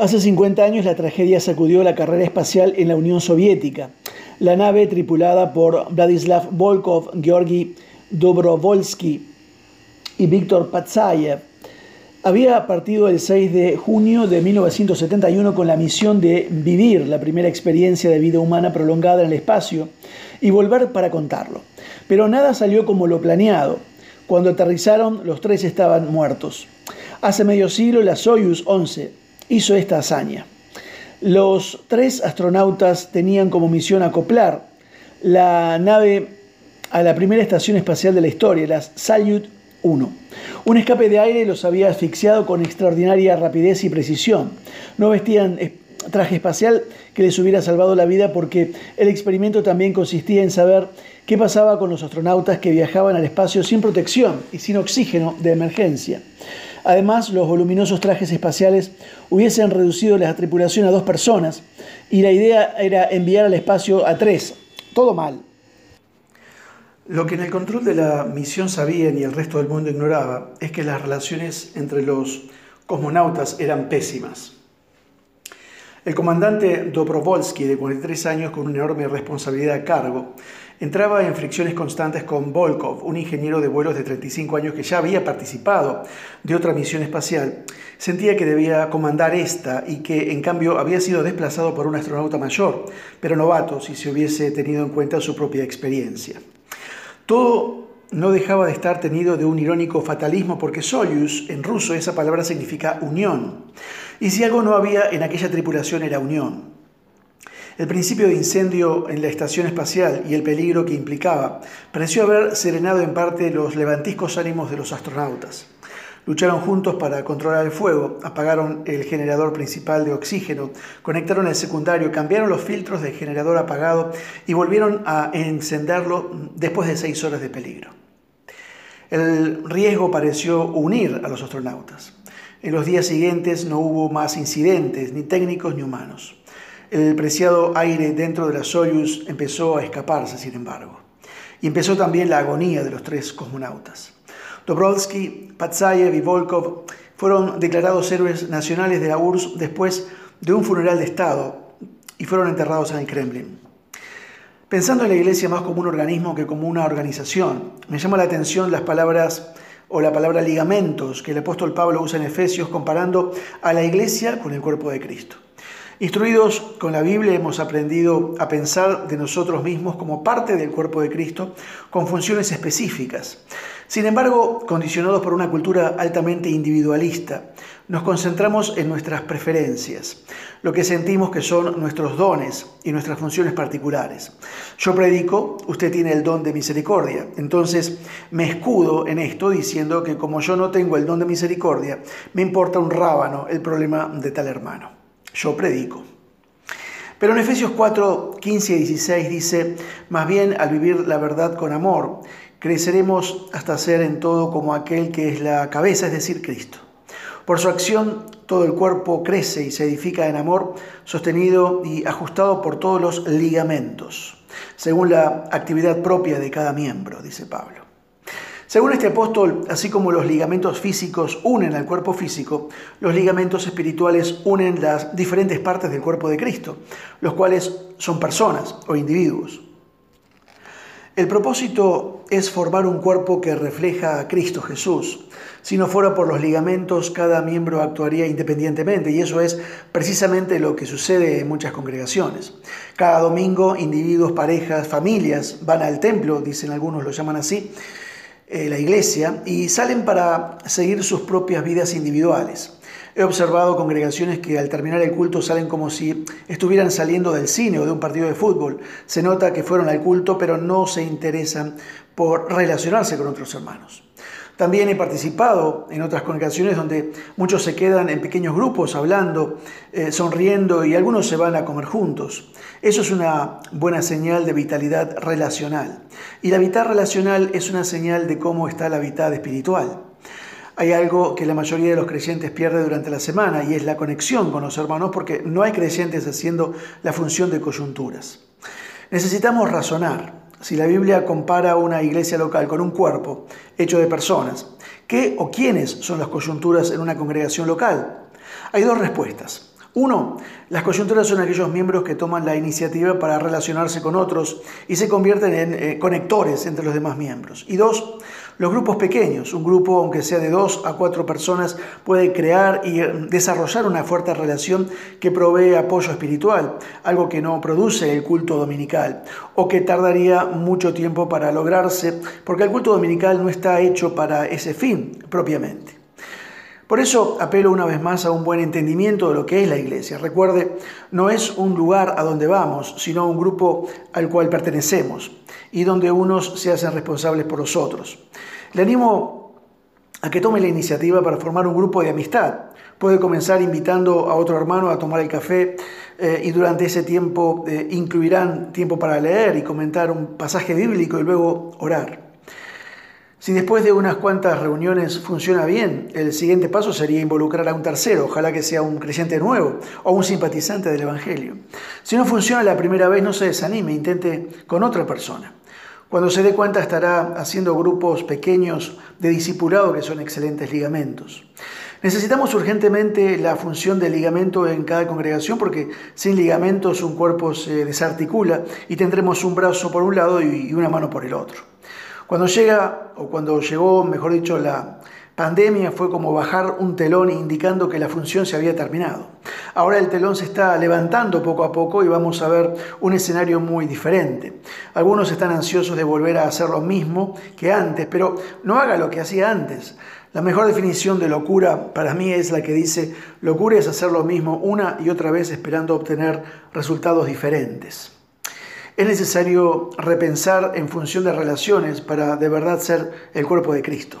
Hace 50 años la tragedia sacudió la carrera espacial en la Unión Soviética. La nave tripulada por Vladislav Volkov, Georgi Dobrovolsky y Víctor Patsayev había partido el 6 de junio de 1971 con la misión de vivir la primera experiencia de vida humana prolongada en el espacio y volver para contarlo. Pero nada salió como lo planeado. Cuando aterrizaron, los tres estaban muertos. Hace medio siglo, la Soyuz 11 hizo esta hazaña. Los tres astronautas tenían como misión acoplar la nave a la primera estación espacial de la historia, la Salyut 1. Un escape de aire los había asfixiado con extraordinaria rapidez y precisión. No vestían traje espacial que les hubiera salvado la vida porque el experimento también consistía en saber qué pasaba con los astronautas que viajaban al espacio sin protección y sin oxígeno de emergencia. Además, los voluminosos trajes espaciales hubiesen reducido la tripulación a dos personas y la idea era enviar al espacio a tres. Todo mal. Lo que en el control de la misión sabían y el resto del mundo ignoraba es que las relaciones entre los cosmonautas eran pésimas. El comandante Dobrovolsky, de 43 años con una enorme responsabilidad a cargo, entraba en fricciones constantes con Volkov, un ingeniero de vuelos de 35 años que ya había participado de otra misión espacial. Sentía que debía comandar esta y que en cambio había sido desplazado por un astronauta mayor, pero novato si se hubiese tenido en cuenta su propia experiencia. Todo no dejaba de estar tenido de un irónico fatalismo porque Soyuz, en ruso, esa palabra significa unión. Y si algo no había en aquella tripulación era unión. El principio de incendio en la estación espacial y el peligro que implicaba pareció haber serenado en parte los levantiscos ánimos de los astronautas. Lucharon juntos para controlar el fuego, apagaron el generador principal de oxígeno, conectaron el secundario, cambiaron los filtros del generador apagado y volvieron a encenderlo después de seis horas de peligro. El riesgo pareció unir a los astronautas. En los días siguientes no hubo más incidentes, ni técnicos ni humanos. El preciado aire dentro de la Soyuz empezó a escaparse, sin embargo. Y empezó también la agonía de los tres cosmonautas. Dobrovsky, Patsayev y Volkov fueron declarados héroes nacionales de la URSS después de un funeral de Estado y fueron enterrados en el Kremlin. Pensando en la Iglesia más como un organismo que como una organización, me llama la atención las palabras o la palabra ligamentos que el apóstol Pablo usa en Efesios comparando a la Iglesia con el cuerpo de Cristo. Instruidos con la Biblia hemos aprendido a pensar de nosotros mismos como parte del cuerpo de Cristo con funciones específicas. Sin embargo, condicionados por una cultura altamente individualista, nos concentramos en nuestras preferencias, lo que sentimos que son nuestros dones y nuestras funciones particulares. Yo predico, usted tiene el don de misericordia, entonces me escudo en esto diciendo que como yo no tengo el don de misericordia, me importa un rábano el problema de tal hermano yo predico. Pero en Efesios 4, 15 y 16 dice, más bien al vivir la verdad con amor, creceremos hasta ser en todo como aquel que es la cabeza, es decir, Cristo. Por su acción, todo el cuerpo crece y se edifica en amor, sostenido y ajustado por todos los ligamentos, según la actividad propia de cada miembro, dice Pablo. Según este apóstol, así como los ligamentos físicos unen al cuerpo físico, los ligamentos espirituales unen las diferentes partes del cuerpo de Cristo, los cuales son personas o individuos. El propósito es formar un cuerpo que refleja a Cristo Jesús. Si no fuera por los ligamentos, cada miembro actuaría independientemente y eso es precisamente lo que sucede en muchas congregaciones. Cada domingo, individuos, parejas, familias van al templo, dicen algunos, lo llaman así, eh, la iglesia y salen para seguir sus propias vidas individuales. He observado congregaciones que al terminar el culto salen como si estuvieran saliendo del cine o de un partido de fútbol. Se nota que fueron al culto pero no se interesan por relacionarse con otros hermanos. También he participado en otras congregaciones donde muchos se quedan en pequeños grupos hablando, eh, sonriendo y algunos se van a comer juntos. Eso es una buena señal de vitalidad relacional. Y la vitalidad relacional es una señal de cómo está la vitalidad espiritual. Hay algo que la mayoría de los creyentes pierde durante la semana y es la conexión con los hermanos porque no hay creyentes haciendo la función de coyunturas. Necesitamos razonar, si la Biblia compara una iglesia local con un cuerpo hecho de personas, ¿qué o quiénes son las coyunturas en una congregación local? Hay dos respuestas. Uno, las coyunturas son aquellos miembros que toman la iniciativa para relacionarse con otros y se convierten en eh, conectores entre los demás miembros. Y dos, los grupos pequeños. Un grupo, aunque sea de dos a cuatro personas, puede crear y eh, desarrollar una fuerte relación que provee apoyo espiritual, algo que no produce el culto dominical o que tardaría mucho tiempo para lograrse, porque el culto dominical no está hecho para ese fin propiamente. Por eso apelo una vez más a un buen entendimiento de lo que es la iglesia. Recuerde, no es un lugar a donde vamos, sino un grupo al cual pertenecemos y donde unos se hacen responsables por los otros. Le animo a que tome la iniciativa para formar un grupo de amistad. Puede comenzar invitando a otro hermano a tomar el café eh, y durante ese tiempo eh, incluirán tiempo para leer y comentar un pasaje bíblico y luego orar. Si después de unas cuantas reuniones funciona bien, el siguiente paso sería involucrar a un tercero, ojalá que sea un creyente nuevo o un simpatizante del Evangelio. Si no funciona la primera vez, no se desanime, intente con otra persona. Cuando se dé cuenta estará haciendo grupos pequeños de discipulado que son excelentes ligamentos. Necesitamos urgentemente la función del ligamento en cada congregación porque sin ligamentos un cuerpo se desarticula y tendremos un brazo por un lado y una mano por el otro. Cuando llega, o cuando llegó, mejor dicho, la pandemia fue como bajar un telón indicando que la función se había terminado. Ahora el telón se está levantando poco a poco y vamos a ver un escenario muy diferente. Algunos están ansiosos de volver a hacer lo mismo que antes, pero no haga lo que hacía antes. La mejor definición de locura para mí es la que dice, locura es hacer lo mismo una y otra vez esperando obtener resultados diferentes. Es necesario repensar en función de relaciones para de verdad ser el cuerpo de Cristo.